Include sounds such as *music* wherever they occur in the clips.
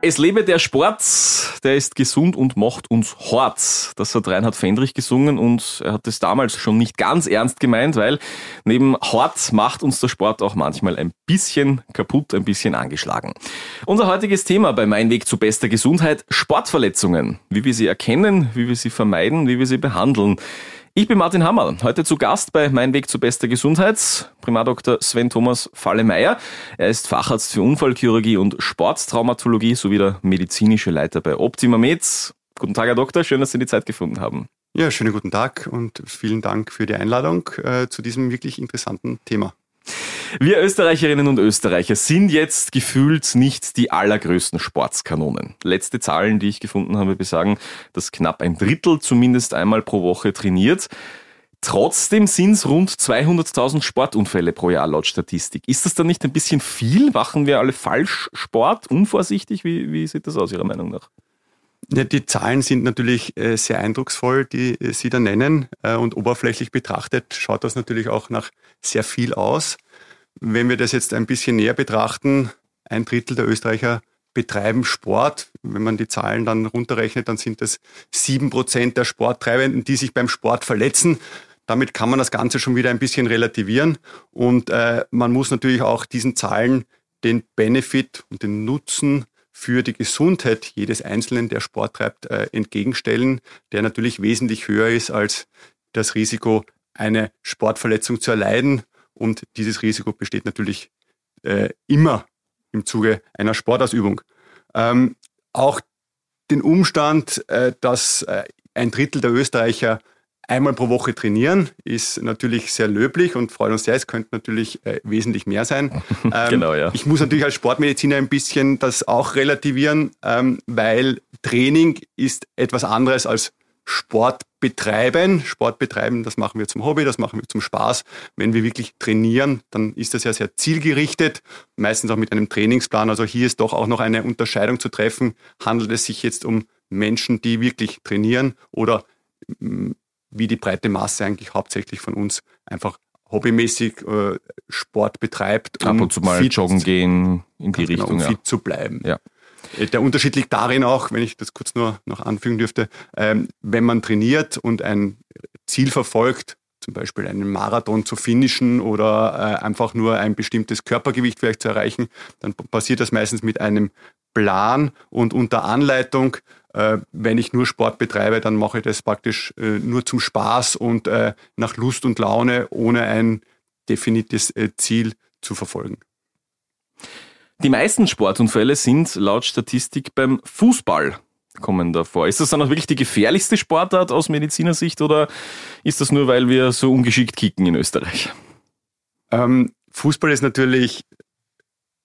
Es lebe der Sport, der ist gesund und macht uns hart. Das hat Reinhard Fendrich gesungen und er hat es damals schon nicht ganz ernst gemeint, weil neben hart macht uns der Sport auch manchmal ein bisschen kaputt, ein bisschen angeschlagen. Unser heutiges Thema bei Mein Weg zu bester Gesundheit, Sportverletzungen. Wie wir sie erkennen, wie wir sie vermeiden, wie wir sie behandeln. Ich bin Martin Hammer, heute zu Gast bei Mein Weg zu bester Gesundheit, Primardoktor Sven Thomas Fallemeier. Er ist Facharzt für Unfallchirurgie und Sporttraumatologie sowie der medizinische Leiter bei Optima Med. Guten Tag, Herr Doktor, schön, dass Sie die Zeit gefunden haben. Ja, schönen guten Tag und vielen Dank für die Einladung äh, zu diesem wirklich interessanten Thema. Wir Österreicherinnen und Österreicher sind jetzt gefühlt nicht die allergrößten Sportskanonen. Letzte Zahlen, die ich gefunden habe, besagen, dass knapp ein Drittel zumindest einmal pro Woche trainiert. Trotzdem sind es rund 200.000 Sportunfälle pro Jahr laut Statistik. Ist das dann nicht ein bisschen viel? Machen wir alle falsch Sport, unvorsichtig? Wie, wie sieht das aus Ihrer Meinung nach? Ja, die Zahlen sind natürlich äh, sehr eindrucksvoll, die äh, Sie da nennen. Äh, und oberflächlich betrachtet schaut das natürlich auch nach sehr viel aus. Wenn wir das jetzt ein bisschen näher betrachten, ein Drittel der Österreicher betreiben Sport. Wenn man die Zahlen dann runterrechnet, dann sind das sieben Prozent der Sporttreibenden, die sich beim Sport verletzen. Damit kann man das Ganze schon wieder ein bisschen relativieren. Und äh, man muss natürlich auch diesen Zahlen den Benefit und den Nutzen für die Gesundheit jedes Einzelnen, der Sport treibt, äh, entgegenstellen, der natürlich wesentlich höher ist als das Risiko, eine Sportverletzung zu erleiden und dieses Risiko besteht natürlich äh, immer im Zuge einer Sportausübung. Ähm, auch den Umstand, äh, dass äh, ein Drittel der Österreicher einmal pro Woche trainieren, ist natürlich sehr löblich und freut uns sehr. Es könnte natürlich äh, wesentlich mehr sein. *laughs* Ähm, genau, ja. Ich muss natürlich als Sportmediziner ein bisschen das auch relativieren, ähm, weil Training ist etwas anderes als Sport betreiben. Sport betreiben, das machen wir zum Hobby, das machen wir zum Spaß. Wenn wir wirklich trainieren, dann ist das ja sehr zielgerichtet, meistens auch mit einem Trainingsplan. Also hier ist doch auch noch eine Unterscheidung zu treffen. Handelt es sich jetzt um Menschen, die wirklich trainieren oder mm, wie die breite Masse eigentlich hauptsächlich von uns einfach hobbymäßig äh, Sport betreibt. Um Ab und zu mal joggen gehen in die genau, Richtung. Um fit zu bleiben. Ja. Äh, der Unterschied liegt darin auch, wenn ich das kurz nur noch anfügen dürfte, ähm, wenn man trainiert und ein Ziel verfolgt, zum Beispiel einen Marathon zu finishen oder äh, einfach nur ein bestimmtes Körpergewicht vielleicht zu erreichen, dann passiert das meistens mit einem Plan und unter Anleitung. Äh, wenn ich nur Sport betreibe, dann mache ich das praktisch nur zum Spaß und nach Lust und Laune, ohne ein definiertes Ziel zu verfolgen. Die meisten Sportunfälle sind laut Statistik beim Fußball kommen da vor. Ist das dann auch wirklich die gefährlichste Sportart aus Medizinersicht oder ist das nur, weil wir so ungeschickt kicken in Österreich? Ähm, Fußball ist natürlich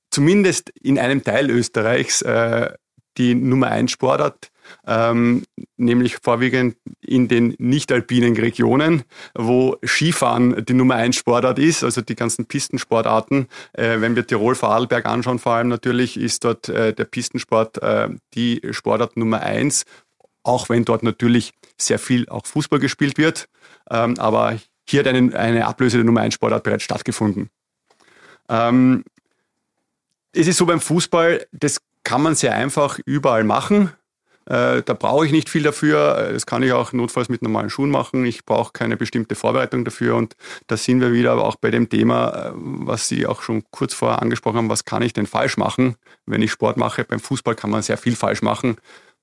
zumindest in einem Teil Österreichs äh, die Nummer 1 Sportart ähm, nämlich vorwiegend in den nicht-alpinen Regionen, wo Skifahren die Nummer 1 Sportart ist, also die ganzen Pistensportarten. Äh, wenn wir Tirol, Vorarlberg anschauen, vor allem natürlich, ist dort äh, der Pistensport äh, die Sportart Nummer 1, auch wenn dort natürlich sehr viel auch Fußball gespielt wird. Ähm, aber hier hat eine, eine Ablöse der Nummer 1 Sportart bereits stattgefunden. Ähm, es ist so beim Fußball, das kann man sehr einfach überall machen. Äh, da brauche ich nicht viel dafür. Das kann ich auch notfalls mit normalen Schuhen machen. Ich brauche keine bestimmte Vorbereitung dafür. Und da sind wir wieder aber auch bei dem Thema, äh, was Sie auch schon kurz vorher angesprochen haben. Was kann ich denn falsch machen, wenn ich Sport mache? Beim Fußball kann man sehr viel falsch machen.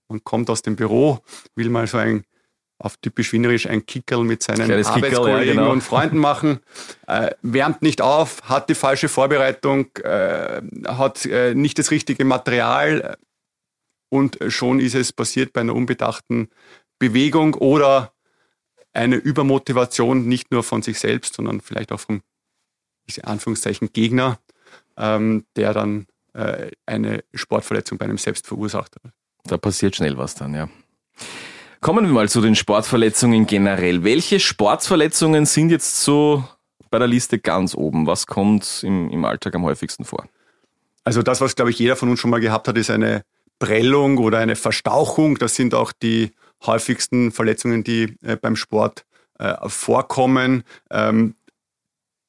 Man kommt aus dem Büro, will mal so ein auf typisch wienerisch ein Kickerl mit seinen Arbeitskollegen ja, genau. und Freunden machen, äh, wärmt nicht auf, hat die falsche Vorbereitung, äh, hat äh, nicht das richtige Material, und schon ist es passiert bei einer unbedachten Bewegung oder eine Übermotivation nicht nur von sich selbst, sondern vielleicht auch vom diese Anführungszeichen Gegner, ähm, der dann äh, eine Sportverletzung bei einem selbst verursacht hat. Da passiert schnell was dann, ja. Kommen wir mal zu den Sportverletzungen generell. Welche Sportverletzungen sind jetzt so bei der Liste ganz oben? Was kommt im, im Alltag am häufigsten vor? Also das, was, glaube ich, jeder von uns schon mal gehabt hat, ist eine Prellung oder eine Verstauchung. Das sind auch die häufigsten Verletzungen, die äh, beim Sport äh, vorkommen. Ähm,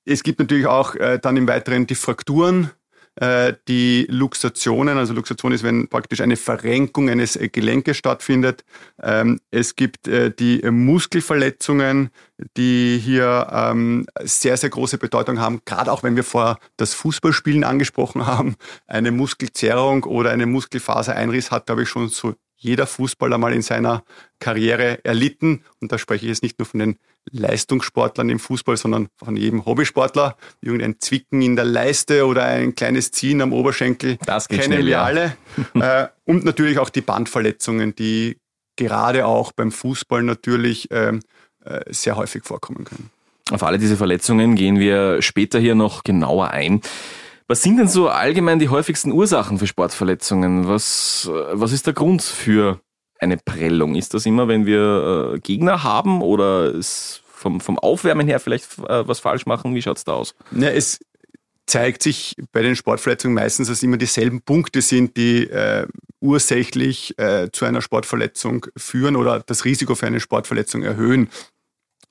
es gibt natürlich auch äh, dann im Weiteren die Frakturen, äh, die Luxationen, also Luxation ist, wenn praktisch eine Verrenkung eines äh, Gelenkes stattfindet. Ähm, es gibt äh, die Muskelverletzungen, die hier ähm, sehr, sehr große Bedeutung haben, gerade auch wenn wir vor das Fußballspielen angesprochen *laughs* haben. Eine Muskelzerrung oder eine Muskelfasereinriss hat, glaube ich, schon so jeder Fußballer mal in seiner Karriere erlitten. Und da spreche ich jetzt nicht nur von den Leistungssportlern im Fußball, sondern von jedem Hobbysportler. Irgendein Zwicken in der Leiste oder ein kleines Ziehen am Oberschenkel das kennen schnell, wir ja. alle. *laughs* Äh, und natürlich auch die Bandverletzungen, die gerade auch beim Fußball natürlich ähm, äh, sehr häufig vorkommen können. Auf alle diese Verletzungen gehen wir später hier noch genauer ein. Was sind denn so allgemein die häufigsten Ursachen für Sportverletzungen? Was, was ist der Grund für eine Prellung? Ist das immer, wenn wir äh, Gegner haben oder ist vom, vom Aufwärmen her vielleicht äh, was falsch machen? Wie schaut es da aus? Ja, es zeigt sich bei den Sportverletzungen meistens, dass immer dieselben Punkte sind, die äh, ursächlich äh, zu einer Sportverletzung führen oder das Risiko für eine Sportverletzung erhöhen.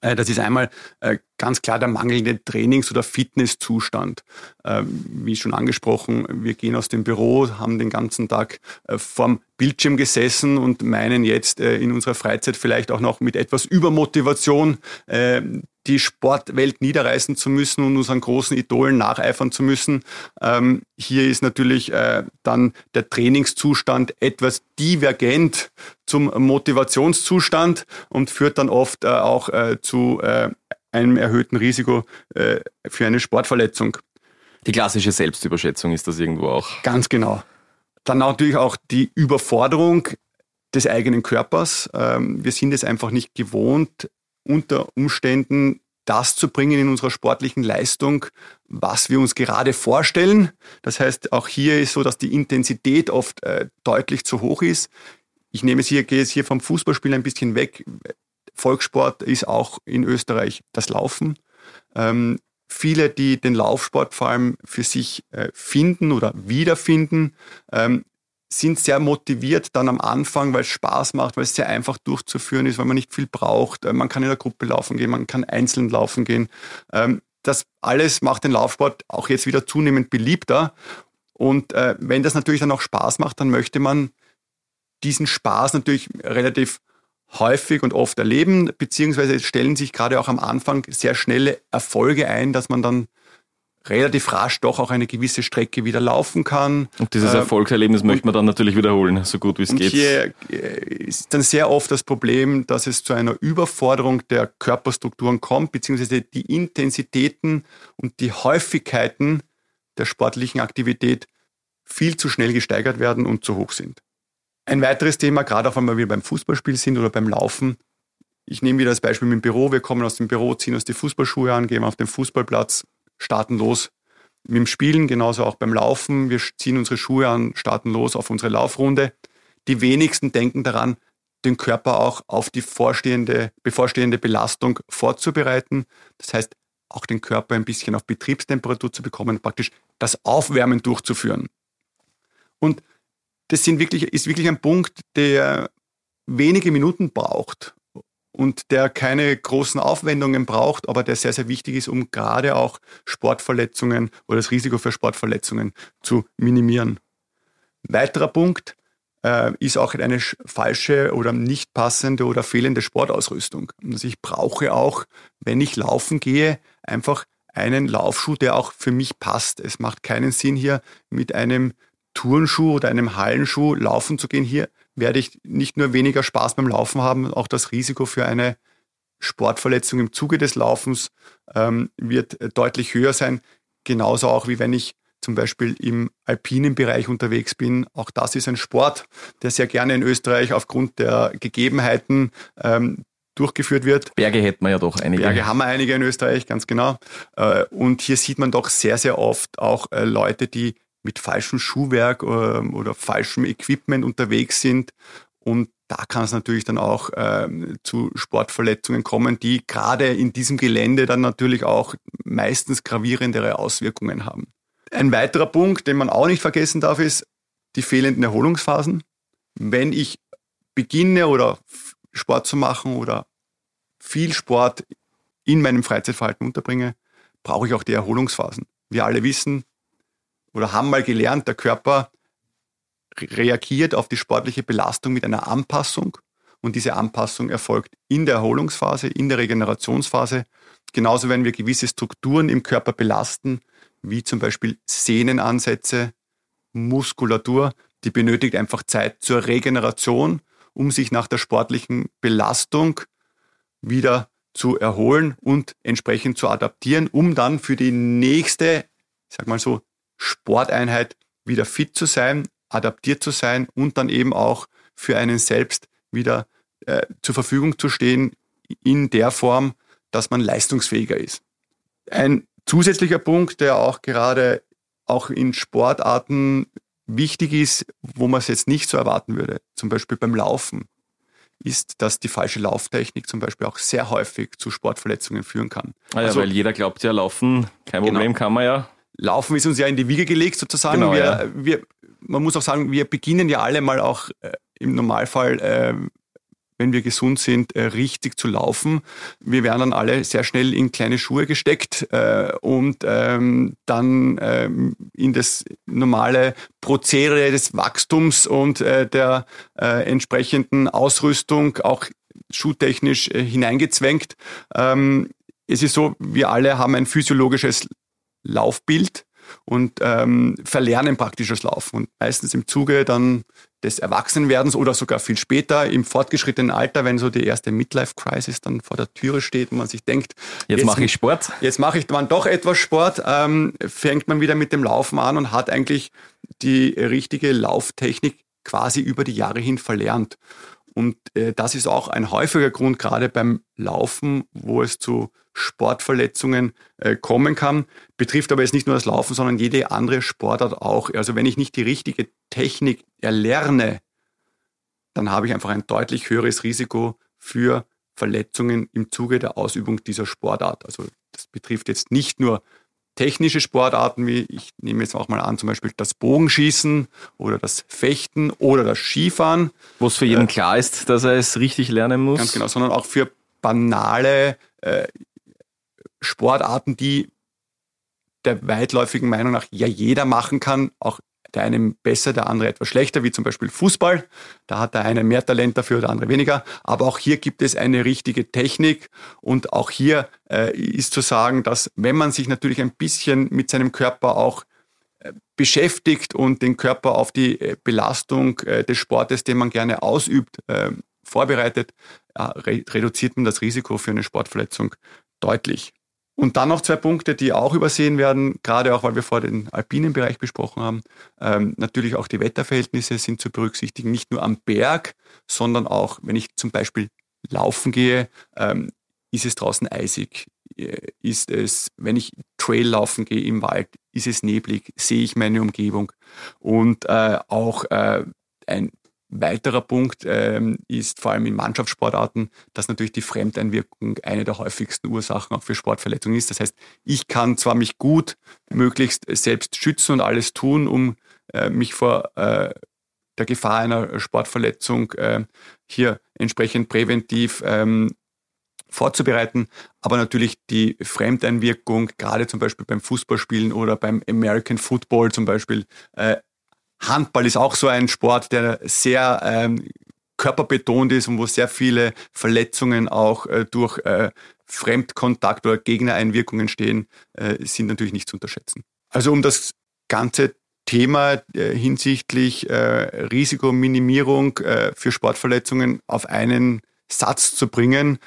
Äh, das ist einmal äh, ganz klar der mangelnde Trainings- oder Fitnesszustand. Ähm, wie schon angesprochen, wir gehen aus dem Büro, haben den ganzen Tag äh, vorm Bildschirm gesessen und meinen jetzt in unserer Freizeit vielleicht auch noch mit etwas Übermotivation die Sportwelt niederreißen zu müssen und unseren großen Idolen nacheifern zu müssen. Ähm, hier ist natürlich äh, dann der Trainingszustand etwas divergent zum Motivationszustand und führt dann oft äh, auch äh, zu äh, einem erhöhten Risiko äh, für eine Sportverletzung. Die klassische Selbstüberschätzung ist das irgendwo auch. Ganz genau. Dann natürlich auch die Überforderung des eigenen Körpers. Ähm, wir sind es einfach nicht gewohnt, unter Umständen das zu bringen in unserer sportlichen Leistung, was wir uns gerade vorstellen. Das heißt, auch hier ist so, dass die Intensität oft äh, deutlich zu hoch ist. Ich nehme es hier, gehe es hier vom Fußballspiel ein bisschen weg. Volkssport ist auch in Österreich das Laufen. Ähm, viele, die den Laufsport vor allem für sich äh, finden oder wiederfinden, ähm, sind sehr motiviert dann am Anfang, weil es Spaß macht, weil es sehr einfach durchzuführen ist, weil man nicht viel braucht. Äh, man kann in der Gruppe laufen gehen, man kann einzeln laufen gehen. Ähm, das alles macht den Laufsport auch jetzt wieder zunehmend beliebter. Und äh, wenn das natürlich dann auch Spaß macht, dann möchte man diesen Spaß natürlich relativ häufig und oft erleben, beziehungsweise stellen sich gerade auch am Anfang sehr schnelle Erfolge ein, dass man dann relativ rasch doch auch eine gewisse Strecke wieder laufen kann. Und dieses äh, Erfolgserlebnis möchte man dann natürlich wiederholen, so gut wie es geht. Hier äh, ist dann sehr oft das Problem, dass es zu einer Überforderung der Körperstrukturen kommt, beziehungsweise die Intensitäten und die Häufigkeiten der sportlichen Aktivität viel zu schnell gesteigert werden und zu hoch sind. Ein weiteres Thema, gerade auch wenn wir beim Fußballspiel sind oder beim Laufen, ich nehme wieder das Beispiel mit dem Büro. Wir kommen aus dem Büro, ziehen uns die Fußballschuhe an, gehen auf den Fußballplatz, starten los mit dem Spielen, genauso auch beim Laufen. Wir ziehen unsere Schuhe an, starten los auf unsere Laufrunde. Die wenigsten denken daran, den Körper auch auf die vorstehende, bevorstehende Belastung vorzubereiten. Das heißt, auch den Körper ein bisschen auf Betriebstemperatur zu bekommen, praktisch das Aufwärmen durchzuführen. Und das sind wirklich, ist wirklich ein Punkt, der wenige Minuten braucht und der keine großen Aufwendungen braucht, aber der sehr, sehr wichtig ist, um gerade auch Sportverletzungen oder das Risiko für Sportverletzungen zu minimieren. Weiterer Punkt äh, ist auch eine falsche oder nicht passende oder fehlende Sportausrüstung. Also ich brauche auch, wenn ich laufen gehe, einfach einen Laufschuh, der auch für mich passt. Es macht keinen Sinn, hier mit einem Turnschuh oder einem Hallenschuh laufen zu gehen. Hier werde ich nicht nur weniger Spaß beim Laufen haben, auch das Risiko für eine Sportverletzung im Zuge des Laufens ähm, wird deutlich höher sein. Genauso auch wie wenn ich zum Beispiel im alpinen Bereich unterwegs bin. Auch das ist ein Sport, der sehr gerne in Österreich aufgrund der Gegebenheiten ähm, durchgeführt wird. Berge hätten wir ja doch einige. Berge haben wir einige in Österreich, ganz genau. Äh, und hier sieht man doch sehr, sehr oft auch äh, Leute, die mit falschem Schuhwerk oder, ähm, oder falschem Equipment unterwegs sind. Und da kann es natürlich dann auch ähm, zu Sportverletzungen kommen, die gerade in diesem Gelände dann natürlich auch meistens gravierendere Auswirkungen haben. Ein weiterer Punkt, den man auch nicht vergessen darf, ist die fehlenden Erholungsphasen. Wenn ich beginne oder Sport zu machen oder viel Sport in meinem Freizeitverhalten unterbringe, brauche ich auch die Erholungsphasen. Wir alle wissen oder haben mal gelernt, der Körper reagiert auf die sportliche Belastung mit einer Anpassung und diese Anpassung erfolgt in der Erholungsphase, in der Regenerationsphase. Genauso wenn wir gewisse Strukturen im Körper belasten, wie zum Beispiel Sehnenansätze, Muskulatur, die benötigt einfach Zeit zur Regeneration, um sich nach der sportlichen Belastung wieder zu erholen und entsprechend zu adaptieren, um dann für die nächste, ich sag mal so, Sporteinheit wieder fit zu sein, adaptiert zu sein und dann eben auch für einen selbst wieder äh, zur Verfügung zu stehen in der Form, dass man leistungsfähiger ist. Ein zusätzlicher Punkt, der auch gerade auch in Sportarten wichtig ist, wo man es jetzt nicht so erwarten würde, zum Beispiel beim Laufen, ist, dass die falsche Lauftechnik zum Beispiel auch sehr häufig zu Sportverletzungen führen kann. Ah ja, also, weil jeder glaubt ja, Laufen, kein Problem, genau. kann man ja. Laufen ist uns ja in die Wiege gelegt sozusagen. Genau, wir, ja. wir, man muss auch sagen, wir beginnen ja alle mal auch äh, im Normalfall äh, wenn wir gesund sind, äh, richtig zu laufen. Wir werden dann alle sehr schnell in kleine Schuhe gesteckt äh, und ähm, dann ähm, in das normale Prozedere des Wachstums und äh, der äh, entsprechenden Ausrüstung auch schuhtechnisch hineingezwängt. Ähm, es ist so, wir alle haben ein physiologisches Laufbild und ähm, verlernen praktisch das Laufen. Und meistens im Zuge dann des Erwachsenwerdens oder sogar viel später im fortgeschrittenen Alter, wenn so die erste Midlife-Crisis dann vor der Türe steht und man sich denkt, jetzt, jetzt mache ich Sport. Jetzt mache ich dann doch etwas Sport, ähm, fängt man wieder mit dem Laufen an und hat eigentlich die richtige Lauftechnik quasi über die Jahre hin verlernt. Und äh, das ist auch ein häufiger Grund, gerade beim Laufen, wo es zu Sportverletzungen äh, kommen kann. Betrifft aber jetzt nicht nur das Laufen, sondern jede andere Sportart auch. Also wenn ich nicht die richtige Technik erlerne, dann habe ich einfach ein deutlich höheres Risiko für Verletzungen im Zuge der Ausübung dieser Sportart. Also das betrifft jetzt nicht nur technische Sportarten, wie ich nehme jetzt auch mal an, zum Beispiel das Bogenschießen oder das Fechten oder das Skifahren. Wo es für jeden äh, klar ist, dass er es richtig lernen muss. Ganz genau, sondern auch für banale äh, Sportarten, die der weitläufigen Meinung nach ja jeder machen kann, auch der eine besser, der andere etwas schlechter, wie zum Beispiel Fußball. Da hat der eine mehr Talent dafür, der andere weniger. Aber auch hier gibt es eine richtige Technik. Und auch hier äh, ist zu sagen, dass wenn man sich natürlich ein bisschen mit seinem Körper auch äh, beschäftigt und den Körper auf die äh, Belastung äh, des Sportes, den man gerne ausübt, vorbereitet, re reduziert man das Risiko für eine Sportverletzung deutlich. Und dann noch zwei Punkte, die auch übersehen werden, gerade auch, weil wir vor den alpinen Bereich besprochen haben. Ähm, natürlich auch die Wetterverhältnisse sind zu berücksichtigen, nicht nur am Berg, sondern auch, wenn ich zum Beispiel laufen gehe, ähm, ist es draußen eisig? Äh, ist es, wenn ich Trail laufen gehe im Wald, ist es neblig? Sehe ich meine Umgebung? Und äh, auch äh, ein weiterer Punkt ähm, ist vor allem in Mannschaftssportarten, dass natürlich die Fremdeinwirkung eine der häufigsten Ursachen auch für Sportverletzungen ist. Das heißt, ich kann zwar mich gut möglichst selbst schützen und alles tun, um äh, mich vor äh, der Gefahr einer Sportverletzung äh, hier entsprechend präventiv ähm, vorzubereiten. Aber natürlich die Fremdeinwirkung, gerade zum Beispiel beim Fußballspielen oder beim American Football zum Beispiel, äh, Handball ist auch so ein Sport, der sehr ähm, körperbetont ist und wo sehr viele Verletzungen auch äh, durch äh, Fremdkontakt oder Gegnereinwirkungen stehen, äh, sind natürlich nicht zu unterschätzen. Also um das ganze Thema äh, hinsichtlich äh, Risikominimierung äh, für Sportverletzungen auf einen Satz zu bringen.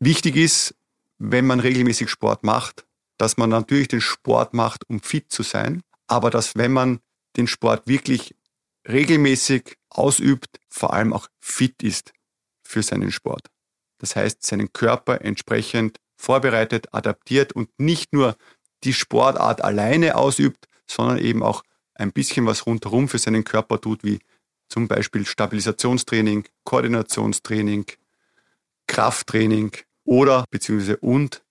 Wichtig ist, wenn man regelmäßig Sport macht, dass man natürlich den Sport macht, um fit zu sein, aber dass wenn man den Sport wirklich regelmäßig ausübt, vor allem auch fit ist für seinen Sport. Das heißt, seinen Körper entsprechend vorbereitet, adaptiert und nicht nur die Sportart alleine ausübt, sondern eben auch ein bisschen was rundherum für seinen Körper tut, wie zum Beispiel Stabilisationstraining, Koordinationstraining, Krafttraining oder beziehungsweise und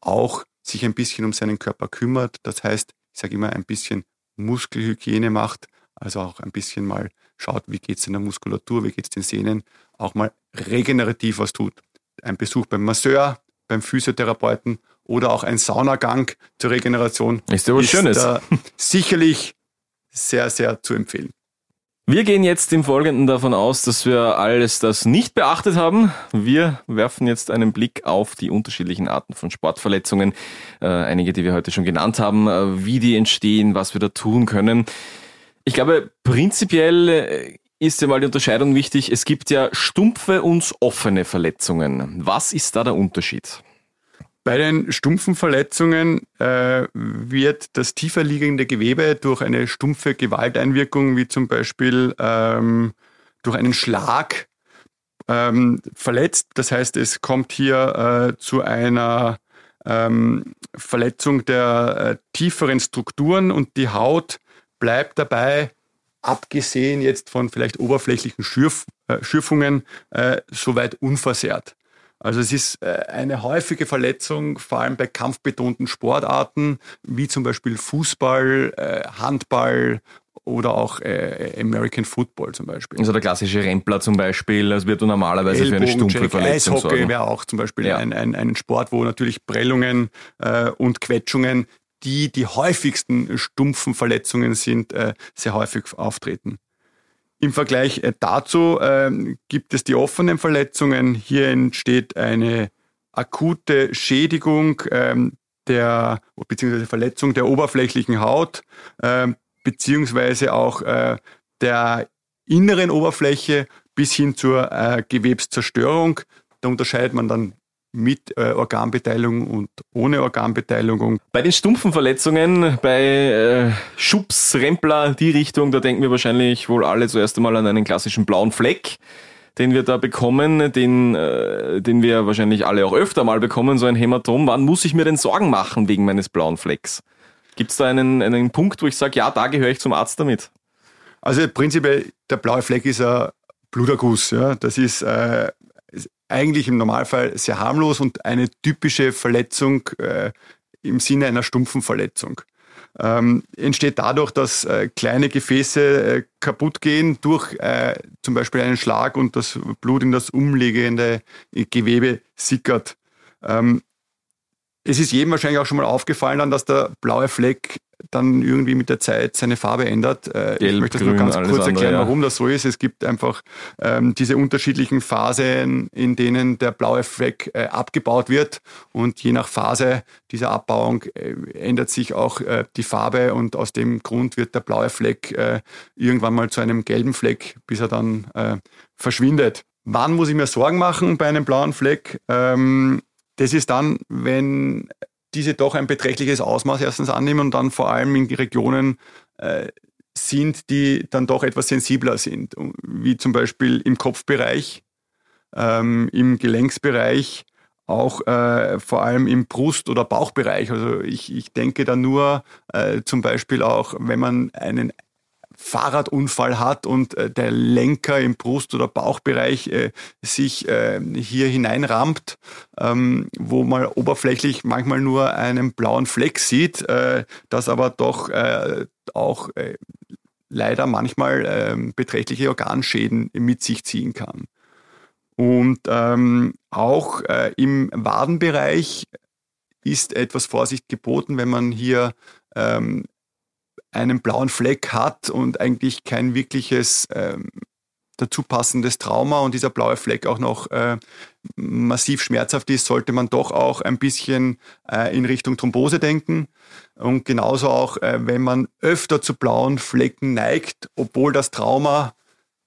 auch sich ein bisschen um seinen Körper kümmert. Das heißt, ich sage immer ein bisschen Muskelhygiene macht, also auch ein bisschen mal schaut, wie geht es in der Muskulatur, wie geht es den Sehnen, auch mal regenerativ was tut. Ein Besuch beim Masseur, beim Physiotherapeuten oder auch ein Saunagang zur Regeneration ist, ist Schönes. sicherlich sehr, sehr zu empfehlen. Wir gehen jetzt im Folgenden davon aus, dass wir alles das nicht beachtet haben. Wir werfen jetzt einen Blick auf die unterschiedlichen Arten von Sportverletzungen, äh, einige, die wir heute schon genannt haben, äh, wie die entstehen, was wir da tun können. Ich glaube, prinzipiell äh, ist ja mal die Unterscheidung wichtig. Es gibt ja stumpfe und offene Verletzungen. Was ist da der Unterschied? Bei den stumpfen Verletzungen äh, wird das tiefer liegende Gewebe durch eine stumpfe Gewalteinwirkung, wie zum Beispiel ähm, durch einen Schlag, ähm, verletzt. Das heißt, es kommt hier äh, zu einer ähm, Verletzung der äh, tieferen Strukturen und die Haut bleibt dabei, abgesehen jetzt von vielleicht oberflächlichen Schürf, äh, Schürfungen, äh, soweit unversehrt. Also es ist äh, eine häufige Verletzung, vor allem bei kampfbetonten Sportarten, wie zum Beispiel Fußball, äh, Handball oder auch äh, American Football zum Beispiel. Also der klassische Rempler zum Beispiel, das wird normalerweise für eine stumpfe Verletzung Eishockey wäre auch zum Beispiel ja. ein, ein, ein Sport, wo natürlich Prellungen äh, und Quetschungen, die die häufigsten stumpfen Verletzungen sind, äh, sehr häufig auftreten. Im Vergleich äh, dazu äh, gibt es die offenen Verletzungen. Hier entsteht eine akute Schädigung ähm, der beziehungsweise Verletzung der oberflächlichen Haut äh, beziehungsweise auch äh, der inneren Oberfläche bis hin zur äh, Gewebszerstörung. Da unterscheidet man dann mit äh, Organbeteiligung und ohne Organbeteiligung. Bei den stumpfen Verletzungen, bei äh, Schubs, Rempler, die Richtung, da denken wir wahrscheinlich wohl alle zuerst einmal an einen klassischen blauen Fleck, den wir da bekommen, den, äh, den wir wahrscheinlich alle auch öfter mal bekommen, so ein Hämatom. Wann muss ich mir denn Sorgen machen wegen meines blauen Flecks? Gibt es da einen, einen Punkt, wo ich sage, ja, da gehöre ich zum Arzt damit? Also prinzipiell, der blaue Fleck ist ein Bluterguss. Ja? Das ist äh, eigentlich im Normalfall sehr harmlos und eine typische Verletzung äh, im Sinne einer stumpfen Verletzung. Ähm, entsteht dadurch, dass äh, kleine Gefäße äh, kaputt gehen durch äh, zum Beispiel einen Schlag und das Blut in das umliegende Gewebe sickert. Ähm, es ist jedem wahrscheinlich auch schon mal aufgefallen, dann, dass der blaue Fleck dann irgendwie mit der Zeit seine Farbe ändert. Äh, Gelb, ich möchte das nur ganz kurz erklären, andere, ja. warum das so ist. Es gibt einfach ähm, diese unterschiedlichen Phasen, in denen der blaue Fleck äh, abgebaut wird und je nach Phase dieser Abbauung äh, ändert sich auch äh, die Farbe und aus dem Grund wird der blaue Fleck äh, irgendwann mal zu einem gelben Fleck, bis er dann äh, verschwindet. Wann muss ich mir Sorgen machen bei einem blauen Fleck? Ähm, das ist dann, wenn diese doch ein beträchtliches Ausmaß erstens annehmen und dann vor allem in die Regionen äh, sind, die dann doch etwas sensibler sind, wie zum Beispiel im Kopfbereich, ähm, im Gelenksbereich, auch äh, vor allem im Brust- oder Bauchbereich. Also ich, ich denke da nur äh, zum Beispiel auch, wenn man einen Fahrradunfall hat und äh, der Lenker im Brust- oder Bauchbereich äh, sich äh, hier hineinrammt, ähm, wo man oberflächlich manchmal nur einen blauen Fleck sieht, äh, das aber doch äh, auch äh, leider manchmal ähm, beträchtliche Organschäden mit sich ziehen kann. Und ähm, auch im Wadenbereich ist etwas Vorsicht geboten, wenn man hier ähm, einen blauen Fleck hat und eigentlich kein wirkliches ähm, dazu passendes Trauma und dieser blaue Fleck auch noch äh, massiv schmerzhaft ist, sollte man doch auch ein bisschen äh, in Richtung Thrombose denken. Und genauso auch, äh, wenn man öfter zu blauen Flecken neigt, obwohl das Trauma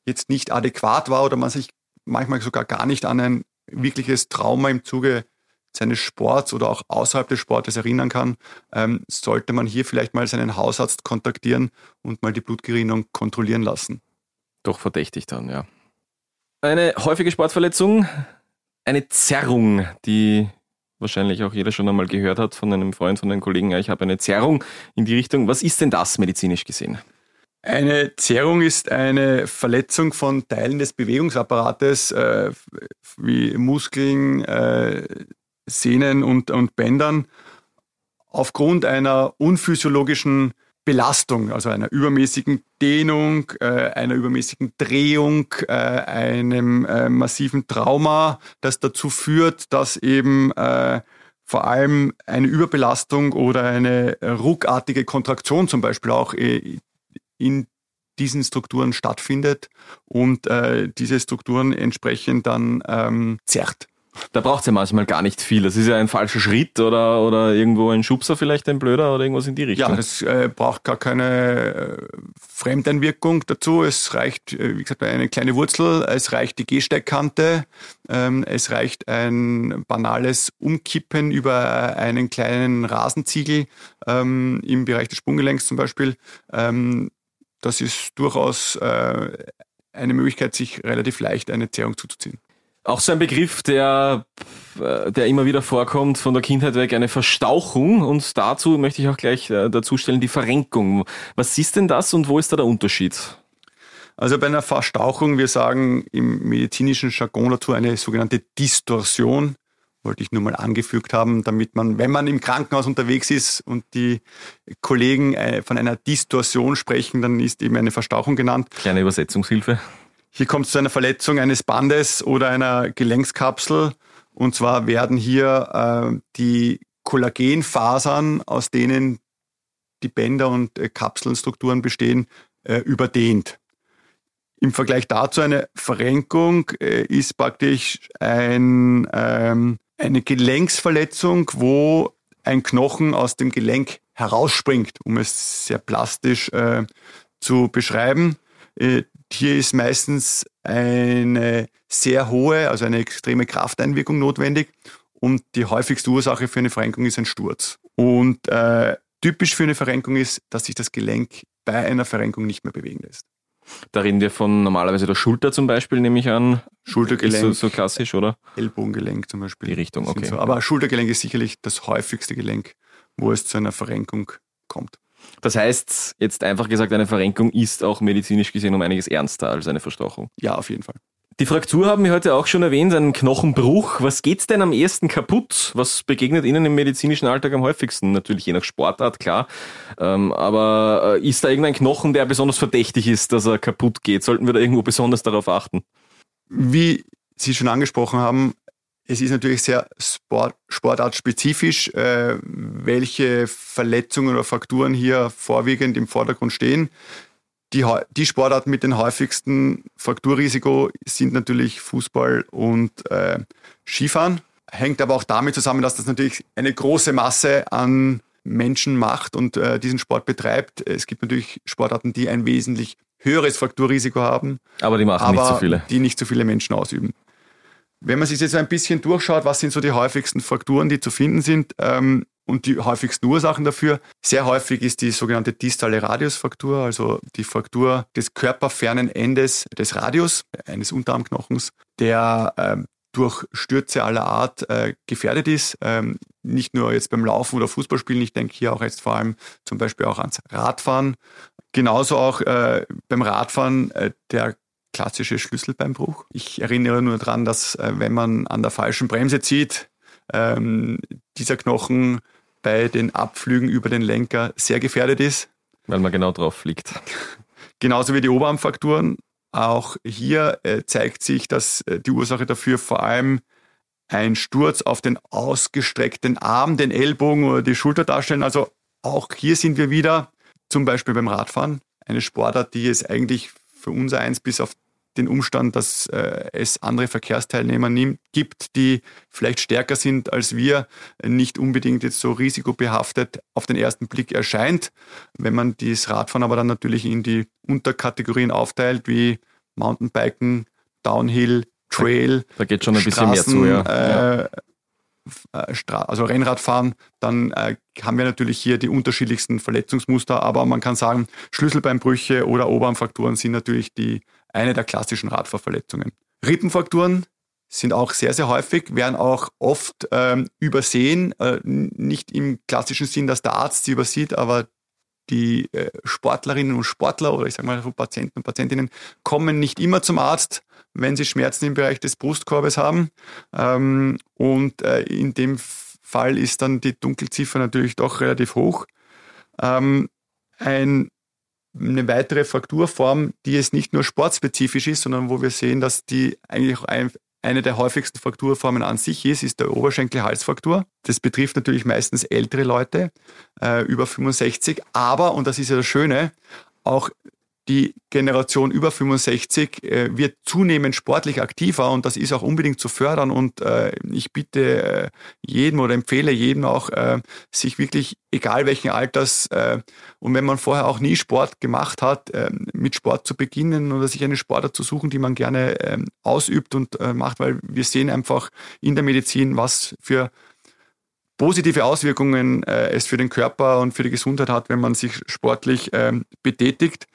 jetzt nicht adäquat war oder man sich manchmal sogar gar nicht an ein wirkliches Trauma im Zuge seines Sports oder auch außerhalb des Sportes erinnern kann, ähm, sollte man hier vielleicht mal seinen Hausarzt kontaktieren und mal die Blutgerinnung kontrollieren lassen. Doch verdächtig dann, ja. Eine häufige Sportverletzung, eine Zerrung, die wahrscheinlich auch jeder schon einmal gehört hat von einem Freund, von einem Kollegen, ja, ich habe eine Zerrung in die Richtung. Was ist denn das medizinisch gesehen? Eine Zerrung ist eine Verletzung von Teilen des Bewegungsapparates, äh, wie Muskeln, äh, Sehnen und, und Bändern aufgrund einer unphysiologischen Belastung, also einer übermäßigen Dehnung, äh, einer übermäßigen Drehung, äh, einem äh, massiven Trauma, das dazu führt, dass eben äh, vor allem eine Überbelastung oder eine ruckartige Kontraktion zum Beispiel auch in diesen Strukturen stattfindet und äh, diese Strukturen entsprechend dann ähm, zerrt. Da braucht es ja manchmal gar nicht viel. Das ist ja ein falscher Schritt oder, oder irgendwo ein Schubser vielleicht ein blöder oder irgendwas in die Richtung. Ja, es äh, braucht gar keine äh, Fremdeinwirkung dazu. Es reicht, äh, wie gesagt, eine kleine Wurzel, es reicht die Gehsteckkante, ähm, es reicht ein banales Umkippen über einen kleinen Rasenziegel ähm, im Bereich des Sprunggelenks zum Beispiel. Ähm, das ist durchaus äh, eine Möglichkeit, sich relativ leicht eine Zerrung zuzuziehen. Auch so ein Begriff, der, äh, der immer wieder vorkommt von der Kindheit weg, eine Verstauchung. Und dazu möchte ich auch gleich äh, dazu stellen, die Verrenkung. Was ist denn das und wo ist da der Unterschied? Also bei einer Verstauchung, wir sagen im medizinischen Jargon dazu eine sogenannte Distorsion, wollte ich nur mal angefügt haben, damit man, wenn man im Krankenhaus unterwegs ist und die Kollegen äh, von einer Distorsion sprechen, dann ist eben eine Verstauchung genannt. Kleine Übersetzungshilfe. Hier kommt es zu einer Verletzung eines Bandes oder einer Gelenkskapsel. Und zwar werden hier äh, die Kollagenfasern, aus denen die Bänder und äh, Kapselnstrukturen bestehen, äh, überdehnt. Im Vergleich dazu eine Verrenkung äh, ist praktisch ein, ähm, eine Gelenksverletzung, wo ein Knochen aus dem Gelenk herausspringt, um es sehr plastisch äh, zu beschreiben. Hier ist meistens eine sehr hohe, also eine extreme Krafteinwirkung notwendig und die häufigste Ursache für eine Verrenkung ist ein Sturz. Und äh, typisch für eine Verrenkung ist, dass sich das Gelenk bei einer Verrenkung nicht mehr bewegen lässt. Da reden wir von normalerweise der Schulter zum Beispiel, nehme ich an. Schultergelenk. Ist so, so klassisch, oder? Ellbogengelenk zum Beispiel. Die Richtung, okay. So. Aber Schultergelenk ist sicherlich das häufigste Gelenk, wo es zu einer Verrenkung kommt. Das heißt, jetzt einfach gesagt, eine Verrenkung ist auch medizinisch gesehen um einiges ernster als eine Verstochung. Ja, auf jeden Fall. Die Fraktur haben wir heute auch schon erwähnt, ein Knochenbruch. Was geht's denn am ersten kaputt? Was begegnet Ihnen im medizinischen Alltag am häufigsten? Natürlich je nach Sportart, klar. Ähm, aber äh, ist da irgendein Knochen, der besonders verdächtig ist, dass er kaputt geht? Sollten wir da irgendwo besonders darauf achten? Wie Sie schon angesprochen haben, es ist natürlich sehr Sport, sportartspezifisch, äh, welche Verletzungen oder Frakturen hier vorwiegend im Vordergrund stehen. Die, die Sportarten mit dem häufigsten Frakturrisiko sind natürlich Fußball und äh, Skifahren. Hängt aber auch damit zusammen, dass das natürlich eine große Masse an Menschen macht und äh, diesen Sport betreibt. Es gibt natürlich Sportarten, die ein wesentlich höheres Frakturrisiko haben. Aber die machen aber nicht so viele. Die nicht so viele Menschen ausüben. Wenn man sich jetzt ein bisschen durchschaut, was sind so die häufigsten Frakturen, die zu finden sind ähm, und die häufigsten Ursachen dafür, sehr häufig ist die sogenannte distale Radiusfraktur, also die Fraktur des körperfernen Endes des Radius, eines Unterarmknochens, der ähm, durch Stürze aller Art äh, gefährdet ist. Ähm, nicht nur jetzt beim Laufen oder Fußballspielen, ich denke hier auch jetzt vor allem zum Beispiel auch ans Radfahren. Genauso auch äh, beim Radfahren äh, der klassische Schlüsselbeinbruch. Ich erinnere nur daran, dass äh, wenn man an der falschen Bremse zieht, ähm, dieser Knochen bei den Abflügen über den Lenker sehr gefährdet ist. Weil man genau drauf fliegt. *laughs* Genauso wie die Oberarmfrakturen. Auch hier äh, zeigt sich, dass äh, die Ursache dafür vor allem ein Sturz auf den ausgestreckten Arm, den Ellbogen oder die Schulter darstellen. Also auch hier sind wir wieder zum Beispiel beim Radfahren. Eine Sportart, die es eigentlich für unser eins bis auf den Umstand, dass äh, es andere Verkehrsteilnehmer nimmt, gibt, die vielleicht stärker sind als wir, nicht unbedingt jetzt so risikobehaftet auf den ersten Blick erscheint. Wenn man das Radfahren aber dann natürlich in die Unterkategorien aufteilt, wie Mountainbiken, Downhill, Trail, da, geht schon ein bisschen mehr zu, ja. Äh, äh also Rennradfahren, dann äh, haben wir natürlich hier die unterschiedlichsten Verletzungsmuster, aber man kann sagen, Schlüsselbeinbrüche oder Oberarmfrakturen sind natürlich die eine der klassischen Radfahrverletzungen. Rippenfrakturen sind auch sehr, sehr häufig, werden auch oft ähm, übersehen, äh, nicht im klassischen Sinn, dass der Arzt sie übersieht, aber die äh, Sportlerinnen und Sportler oder ich sage mal Patienten und Patientinnen kommen nicht immer zum Arzt, wenn sie Schmerzen im Bereich des Brustkorbes haben. Ähm, und äh, in dem Fall ist dann die Dunkelziffer natürlich doch relativ hoch. Ähm, ein, eine weitere Frakturform, die es nicht nur sportspezifisch ist, sondern wo wir sehen, dass die eigentlich eine der häufigsten Frakturformen an sich ist, ist der Oberschenkel-Halsfraktur. Das betrifft natürlich meistens ältere Leute, äh, über 65, aber, und das ist ja das Schöne, auch die Generation über 65 äh, wird zunehmend sportlich aktiver und das ist auch unbedingt zu fördern. Und äh, ich bitte äh, jedem oder empfehle jedem auch, äh, sich wirklich, egal welchen Alters äh, und wenn man vorher auch nie Sport gemacht hat, äh, mit Sport zu beginnen oder sich eine Sportart zu suchen, die man gerne äh, ausübt und macht, weil wir sehen einfach in der Medizin, was für positive Auswirkungen äh, es für den Körper und für die Gesundheit hat, wenn man sich sportlich ähm, betätigt.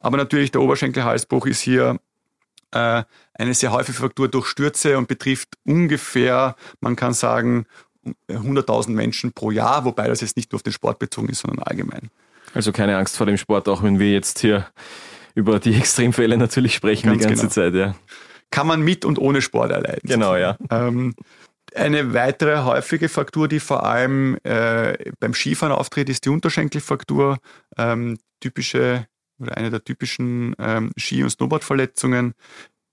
Aber natürlich der Oberschenkelhalsbruch ist hier äh, eine sehr häufige Fraktur durch Stürze und betrifft ungefähr, man kann sagen, 100.000 Menschen pro Jahr, wobei das jetzt nicht nur auf den Sport bezogen ist, sondern allgemein. Also keine Angst vor dem Sport, auch wenn wir jetzt hier über die Extremfälle natürlich sprechen Ganz die ganze genau. Zeit, ja. Kann man mit und ohne Sport erleiden. Genau, ja. Ähm, eine weitere häufige Fraktur, die vor allem äh, beim Skifahren auftritt, ist die Unterschenkelfraktur. Ähm, typische oder eine der typischen ähm, Ski- und Snowboardverletzungen.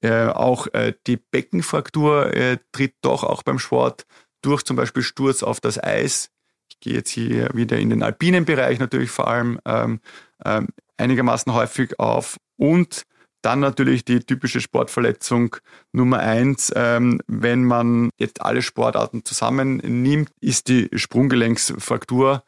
Äh, auch äh, die Beckenfraktur äh, tritt doch auch beim Sport durch zum Beispiel Sturz auf das Eis. Ich gehe jetzt hier wieder in den alpinen Bereich natürlich vor allem ähm, ähm einigermaßen häufig auf. Und dann natürlich die typische Sportverletzung Nummer eins. Ähm, wenn man jetzt alle Sportarten zusammennimmt, ist die Sprunggelenksfraktur.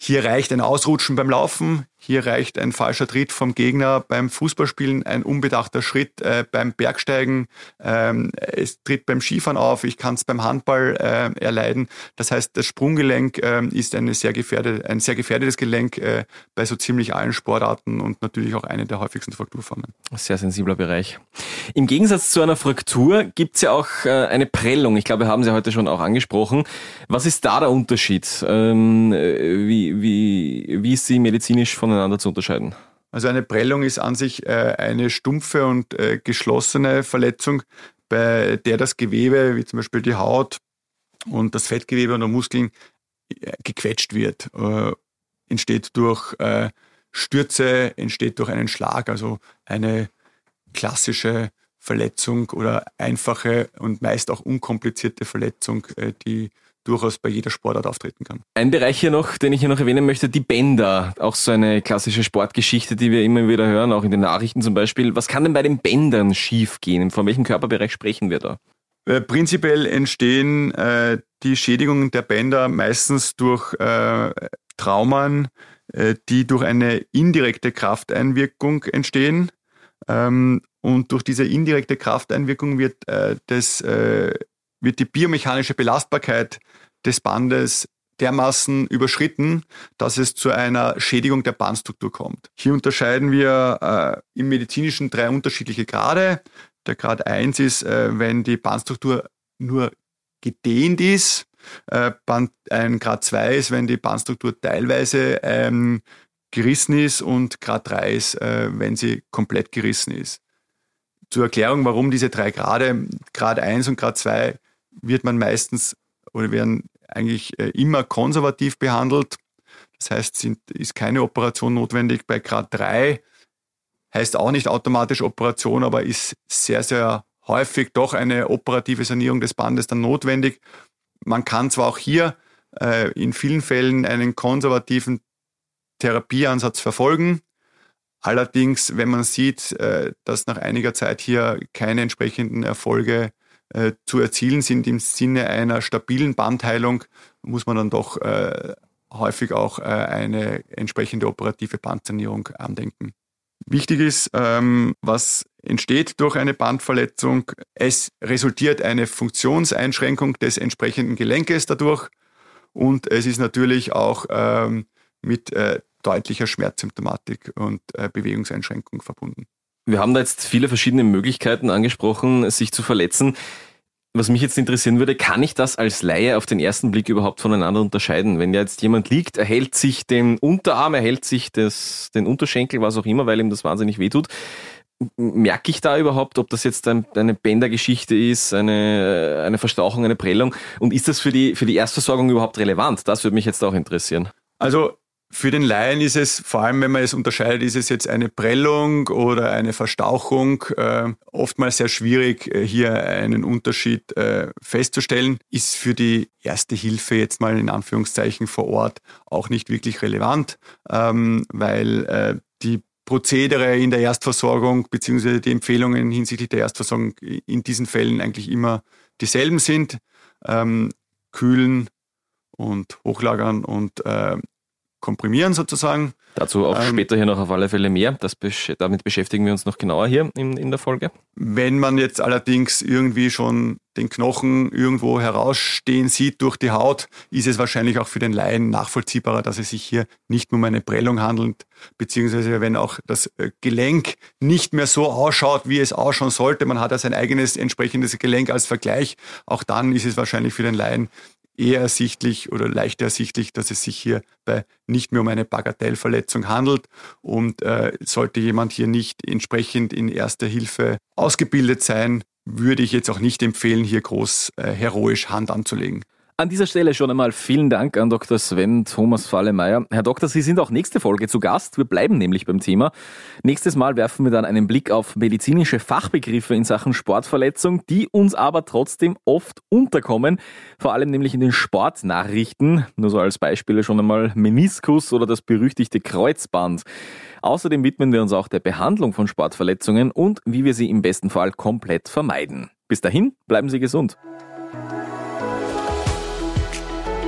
Hier reicht ein Ausrutschen beim Laufen, hier reicht ein falscher Tritt vom Gegner beim Fußballspielen, ein unbedachter Schritt äh, beim Bergsteigen. Ähm, es tritt beim Skifahren auf, ich kann es beim Handball äh, erleiden. Das heißt, das Sprunggelenk äh, ist eine sehr gefährdet, ein sehr gefährdetes Gelenk äh, bei so ziemlich allen Sportarten und natürlich auch eine der häufigsten Frakturformen. Sehr sensibler Bereich. Im Gegensatz zu einer Fraktur gibt es ja auch äh, eine Prellung. Ich glaube, wir haben Sie heute schon auch angesprochen. Was ist da der Unterschied? Ähm, äh, wie, wie, wie ist sie medizinisch von voneinander zu unterscheiden? Also eine Prellung ist an sich äh, eine stumpfe und äh, geschlossene Verletzung, bei der das Gewebe, wie zum Beispiel die Haut und das Fettgewebe und die Muskeln, äh, gequetscht wird. entsteht durch Stürze, entsteht durch einen Schlag, also eine klassische Verletzung oder einfache und meist auch unkomplizierte Verletzung, die durchaus bei jeder Sportart auftreten kann. Ein Bereich hier noch, den ich hier noch erwähnen möchte, die Bänder. Auch so eine klassische Sportgeschichte, die wir immer wieder hören, auch in den Nachrichten zum Beispiel. Was kann denn bei den Bändern schiefgehen? Von welchem Körperbereich sprechen wir da? Äh, prinzipiell entstehen äh, die Schädigungen der Bänder meistens durch äh, Traumen, äh, die durch eine indirekte Krafteinwirkung entstehen. Ähm, und durch diese indirekte Krafteinwirkung wird äh, das wird die biomechanische Belastbarkeit des Bandes dermaßen überschritten, dass es zu einer Schädigung der Bandstruktur kommt. Hier unterscheiden wir äh, im medizinischen drei unterschiedliche Grade. Der Grad 1 ist, äh, wenn die Bandstruktur nur gedehnt ist. Äh, Band, ein Grad 2 ist, wenn die Bandstruktur teilweise ähm, gerissen ist und Grad 3 ist, äh, wenn sie komplett gerissen ist. Zur Erklärung, warum diese drei Grade, Grad 1 und Grad 2 wird man meistens oder werden eigentlich äh, immer konservativ behandelt. Das heißt, sind, ist keine Operation notwendig. Bei Grad 3 heißt auch nicht automatisch Operation, aber ist sehr, sehr häufig doch eine operative Sanierung des Bandes dann notwendig. Man kann zwar auch hier äh, in vielen Fällen einen konservativen Therapieansatz verfolgen. Allerdings, wenn man sieht, äh, dass nach einiger Zeit hier keine entsprechenden Erfolge äh, zu erzielen sind im Sinne einer stabilen Bandheilung, muss man dann doch äh, häufig auch äh, eine entsprechende operative Bandsanierung andenken. Wichtig ist, ähm, was entsteht durch eine Bandverletzung. Es resultiert eine Funktionseinschränkung des entsprechenden Gelenkes dadurch und es ist natürlich auch ähm, mit äh, deutlicher Schmerzsymptomatik und äh, Bewegungseinschränkung verbunden. Wir haben da jetzt viele verschiedene Möglichkeiten angesprochen, sich zu verletzen. Was mich jetzt interessieren würde, kann ich das als Laie auf den ersten Blick überhaupt voneinander unterscheiden? Wenn jetzt jemand liegt, er hält sich den Unterarm, er hält sich das, den Unterschenkel, was auch immer, weil ihm das wahnsinnig wehtut, merke ich da überhaupt, ob das jetzt ein, eine Bändergeschichte ist, eine, eine Verstauchung, eine Prellung? Und ist das für die, für die Erstversorgung überhaupt relevant? Das würde mich jetzt auch interessieren. Also Für den Laien ist es, vor allem wenn man es unterscheidet, ist es jetzt eine Prellung oder eine Verstauchung, äh, oftmals sehr schwierig, äh, hier einen Unterschied äh, festzustellen. Ist für die erste Hilfe jetzt mal in Anführungszeichen vor Ort auch nicht wirklich relevant, ähm, weil äh, die Prozedere in der Erstversorgung beziehungsweise die Empfehlungen hinsichtlich der Erstversorgung in diesen Fällen eigentlich immer dieselben sind. Ähm, kühlen und hochlagern und äh, komprimieren sozusagen. Dazu auch ähm, später hier noch auf alle Fälle mehr. Das, damit beschäftigen wir uns noch genauer hier in, in der Folge. Wenn man jetzt allerdings irgendwie schon den Knochen irgendwo herausstehen sieht durch die Haut, ist es wahrscheinlich auch für den Laien nachvollziehbarer, dass es sich hier nicht nur um eine Prellung handelt, beziehungsweise wenn auch das äh, Gelenk nicht mehr so ausschaut, wie es ausschauen sollte. Man hat ja sein eigenes entsprechendes Gelenk als Vergleich. Auch dann ist es wahrscheinlich für den Laien eher ersichtlich oder leicht ersichtlich, dass es sich hier bei nicht mehr um eine Bagatellverletzung handelt. Und äh, sollte jemand hier nicht entsprechend in erster Hilfe ausgebildet sein, würde ich jetzt auch nicht empfehlen, hier groß äh, heroisch Hand anzulegen. An dieser Stelle schon einmal vielen Dank an Dr. Sven Thomas Fallemeier. Herr Doktor, Sie sind auch nächste Folge zu Gast. Wir bleiben nämlich beim Thema. Nächstes Mal werfen wir dann einen Blick auf medizinische Fachbegriffe in Sachen Sportverletzung, die uns aber trotzdem oft unterkommen. Vor allem nämlich in den Sportnachrichten. Nur so als Beispiele schon einmal Meniskus oder das berüchtigte Kreuzband. Außerdem widmen wir uns auch der Behandlung von Sportverletzungen und wie wir sie im besten Fall komplett vermeiden. Bis dahin, bleiben Sie gesund.